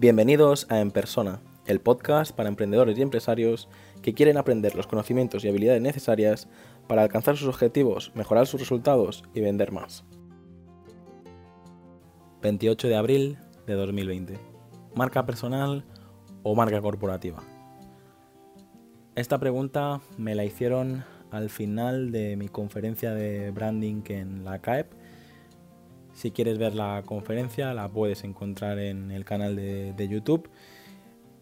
Bienvenidos a En Persona, el podcast para emprendedores y empresarios que quieren aprender los conocimientos y habilidades necesarias para alcanzar sus objetivos, mejorar sus resultados y vender más. 28 de abril de 2020. ¿Marca personal o marca corporativa? Esta pregunta me la hicieron al final de mi conferencia de branding en la CAEP. Si quieres ver la conferencia la puedes encontrar en el canal de, YouTube.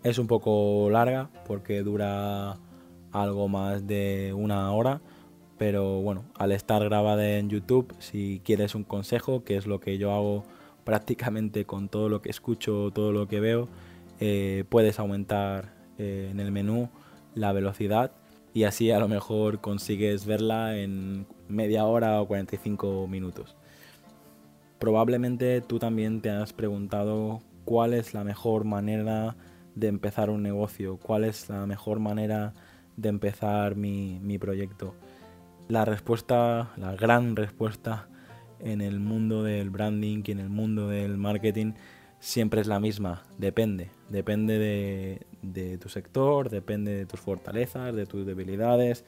Es un poco larga porque dura algo más de una hora, pero bueno, al estar grabada en YouTube, si quieres un consejo, que es lo que yo hago prácticamente con todo lo que escucho, todo lo que veo, eh, puedes aumentar eh, en el menú la velocidad y así a lo mejor consigues verla en media hora o 45 minutos. Probablemente tú también te has preguntado cuál es la mejor manera de empezar un negocio, cuál es la mejor manera de empezar mi, mi proyecto. La respuesta, la gran respuesta en el mundo del branding y en el mundo del marketing siempre es la misma, depende, depende de, tu sector, depende de tus fortalezas, de tus debilidades.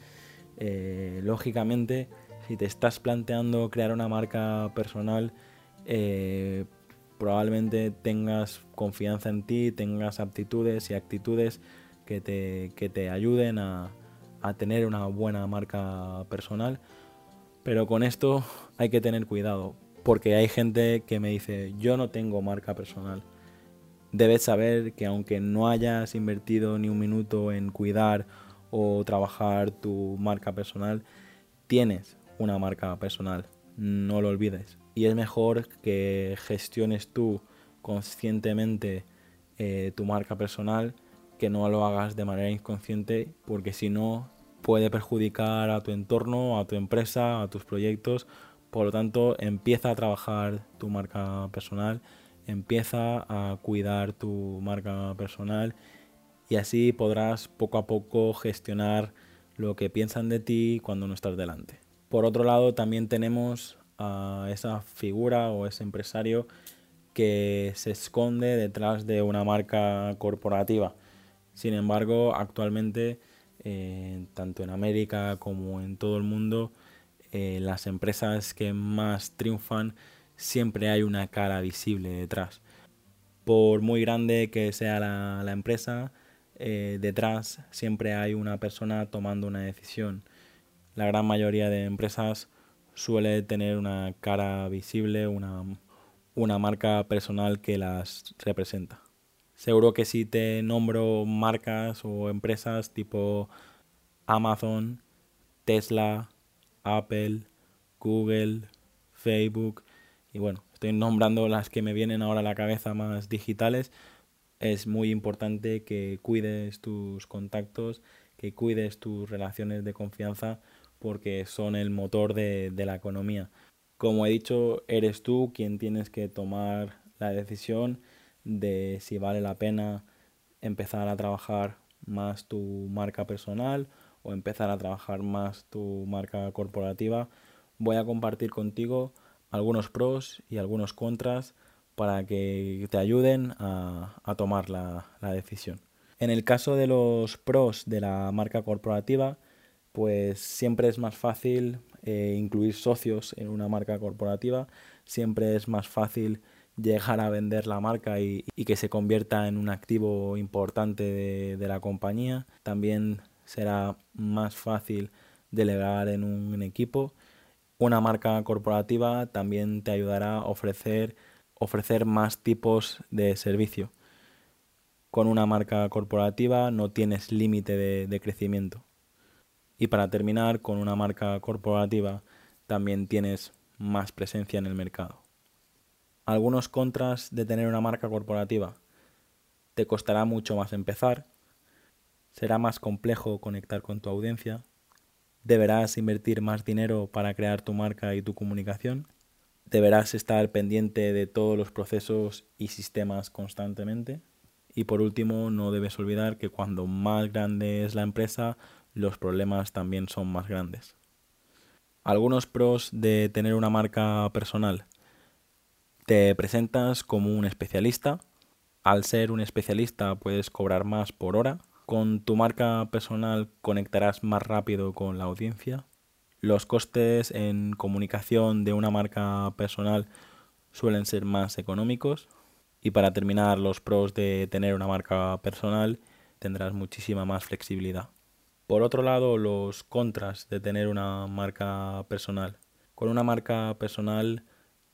Eh, lógicamente, si te estás planteando crear una marca personal, eh, probablemente tengas confianza en ti, tengas aptitudes y actitudes que te, que te ayuden a, a tener una buena marca personal. Pero con esto hay que tener cuidado porque hay gente que me dice, yo no tengo marca personal. Debes saber que aunque no hayas invertido ni un minuto en cuidar o trabajar tu marca personal, tienes una marca personal. No lo olvides. Y es mejor que gestiones tú conscientemente eh, tu marca personal que no lo hagas de manera inconsciente porque si no puede perjudicar a tu entorno, a tu empresa, a tus proyectos por lo tanto, empieza a trabajar tu marca personal, empieza a cuidar tu marca personal y así podrás poco a poco gestionar lo que piensan de ti cuando no estás delante. Por otro lado, también tenemos a esa figura o ese empresario que se esconde detrás de una marca corporativa. Sin embargo, actualmente, eh, tanto en América como en todo el mundo, eh, las empresas que más triunfan siempre hay una cara visible detrás. Por muy grande que sea la, empresa, eh, detrás siempre hay una persona tomando una decisión. La gran mayoría de empresas suele tener una cara visible, una, una marca personal que las representa. Seguro que si te nombro marcas o empresas tipo Amazon, Tesla, Apple, Google, Facebook y bueno, estoy nombrando las que me vienen ahora a la cabeza más digitales. Es muy importante que cuides tus contactos, que cuides tus relaciones de confianza porque son el motor de, de la economía. Como he dicho, eres tú quien tienes que tomar la decisión de si vale la pena empezar a trabajar más tu marca personal o empezar a trabajar más tu marca corporativa, voy a compartir contigo algunos pros y algunos contras para que te ayuden a, tomar la, decisión. En el caso de los pros de la marca corporativa, pues siempre es más fácil eh, incluir socios en una marca corporativa, siempre es más fácil llegar a vender la marca y, que se convierta en un activo importante de, la compañía. También será más fácil delegar en un equipo. Una marca corporativa también te ayudará a ofrecer, ofrecer más tipos de servicio. Con una marca corporativa no tienes límite de crecimiento. Y para terminar, con una marca corporativa también tienes más presencia en el mercado. Algunos contras de tener una marca corporativa. Te costará mucho más empezar, será más complejo conectar con tu audiencia, deberás invertir más dinero para crear tu marca y tu comunicación, deberás estar pendiente de todos los procesos y sistemas constantemente y por último no debes olvidar que cuando más grande es la empresa, los problemas también son más grandes. Algunos pros de tener una marca personal. Te presentas como un especialista, Al ser un especialista puedes cobrar más por hora. Con tu marca personal conectarás más rápido con la audiencia. Los costes en comunicación de una marca personal suelen ser más económicos. Y para terminar, los pros de tener una marca personal tendrás muchísima más flexibilidad. Por otro lado, los contras de tener una marca personal. Con una marca personal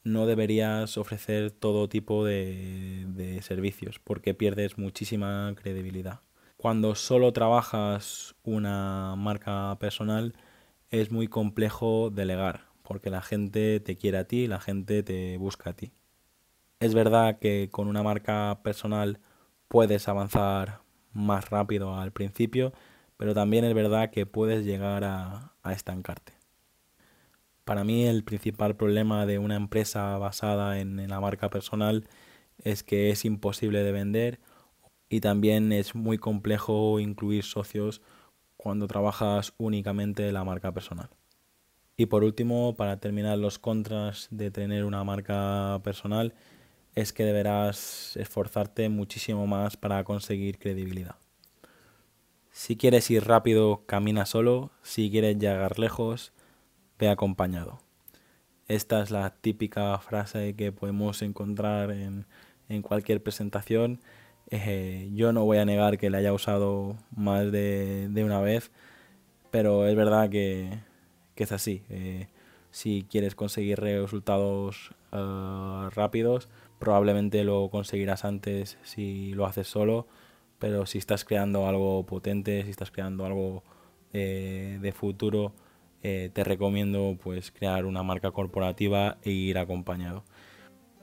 no deberías ofrecer todo tipo de, servicios porque pierdes muchísima credibilidad. Cuando solo trabajas una marca personal es muy complejo delegar porque la gente te quiere a ti, la gente te busca a ti. Es verdad que con una marca personal puedes avanzar más rápido al principio, pero también es verdad que puedes llegar a estancarte. Para mí el principal problema de una empresa basada en, la marca personal es que es imposible de vender y también es muy complejo incluir socios cuando trabajas únicamente la marca personal. Y por último, para terminar los contras de tener una marca personal, es que deberás esforzarte muchísimo más para conseguir credibilidad. Si quieres ir rápido, camina solo. Si quieres llegar lejos, ve acompañado. Esta es la típica frase que podemos encontrar en, cualquier presentación. Eh, yo no voy a negar que la haya usado más de, una vez, pero es verdad que, es así. Eh, si quieres conseguir resultados eh, rápidos, probablemente lo conseguirás antes si lo haces solo, pero si estás creando algo potente, si estás creando algo de futuro, eh, te recomiendo pues crear una marca corporativa e ir acompañado.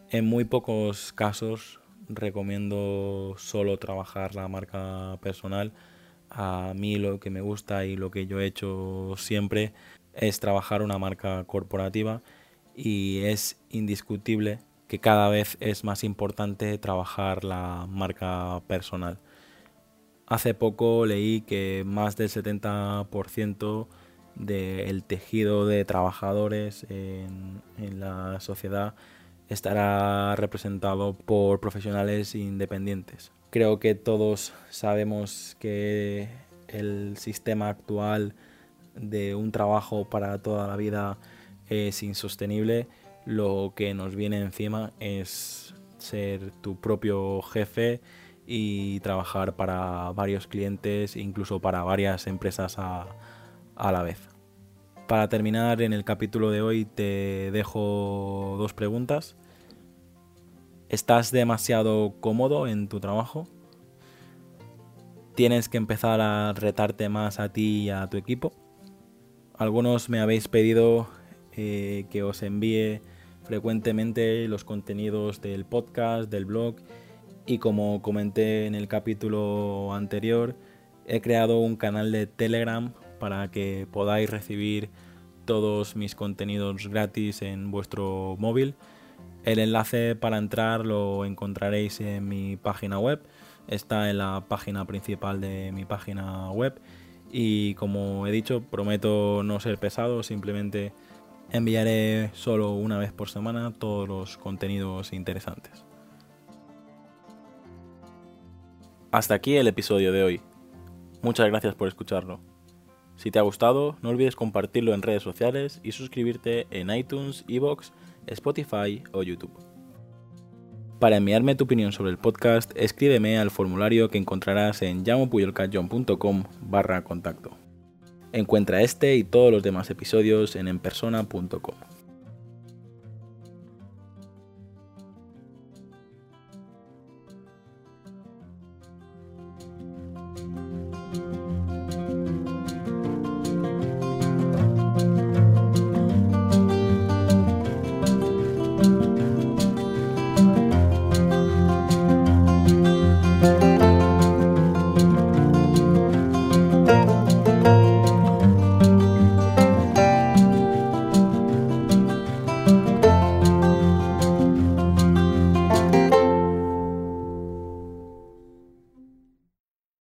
En muy pocos casos recomiendo solo trabajar la marca personal. A mí lo que me gusta y lo que yo he hecho siempre es trabajar una marca corporativa y es indiscutible que cada vez es más importante trabajar la marca personal. Hace poco leí que más del 70% del tejido de trabajadores en, la sociedad estará representado por profesionales independientes. Creo que todos sabemos que el sistema actual de un trabajo para toda la vida es insostenible. Lo que nos viene encima es ser tu propio jefe y trabajar para varios clientes, incluso para varias empresas a, a la vez. Para terminar, en el capítulo de hoy te dejo dos preguntas. ¿Estás demasiado cómodo en tu trabajo? ¿Tienes que empezar a retarte más a ti y a tu equipo? Algunos me habéis pedido eh, que os envíe frecuentemente los contenidos del podcast, del blog y como comenté en el capítulo anterior, he creado un canal de Telegram para que podáis recibir todos mis contenidos gratis en vuestro móvil. El enlace para entrar lo encontraréis en mi página web, está en la página principal de mi página web y como he dicho prometo no ser pesado, simplemente enviaré solo una vez por semana todos los contenidos interesantes. Hasta aquí el episodio de hoy. Muchas gracias por escucharlo. Si te ha gustado, no olvides compartirlo en redes sociales y suscribirte en iTunes, Evox, Spotify o YouTube. Para enviarme tu opinión sobre el podcast, escríbeme al formulario que encontrarás en llamopuyolcatjohn.com barra contacto. Encuentra este y todos los demás episodios en enpersona.com.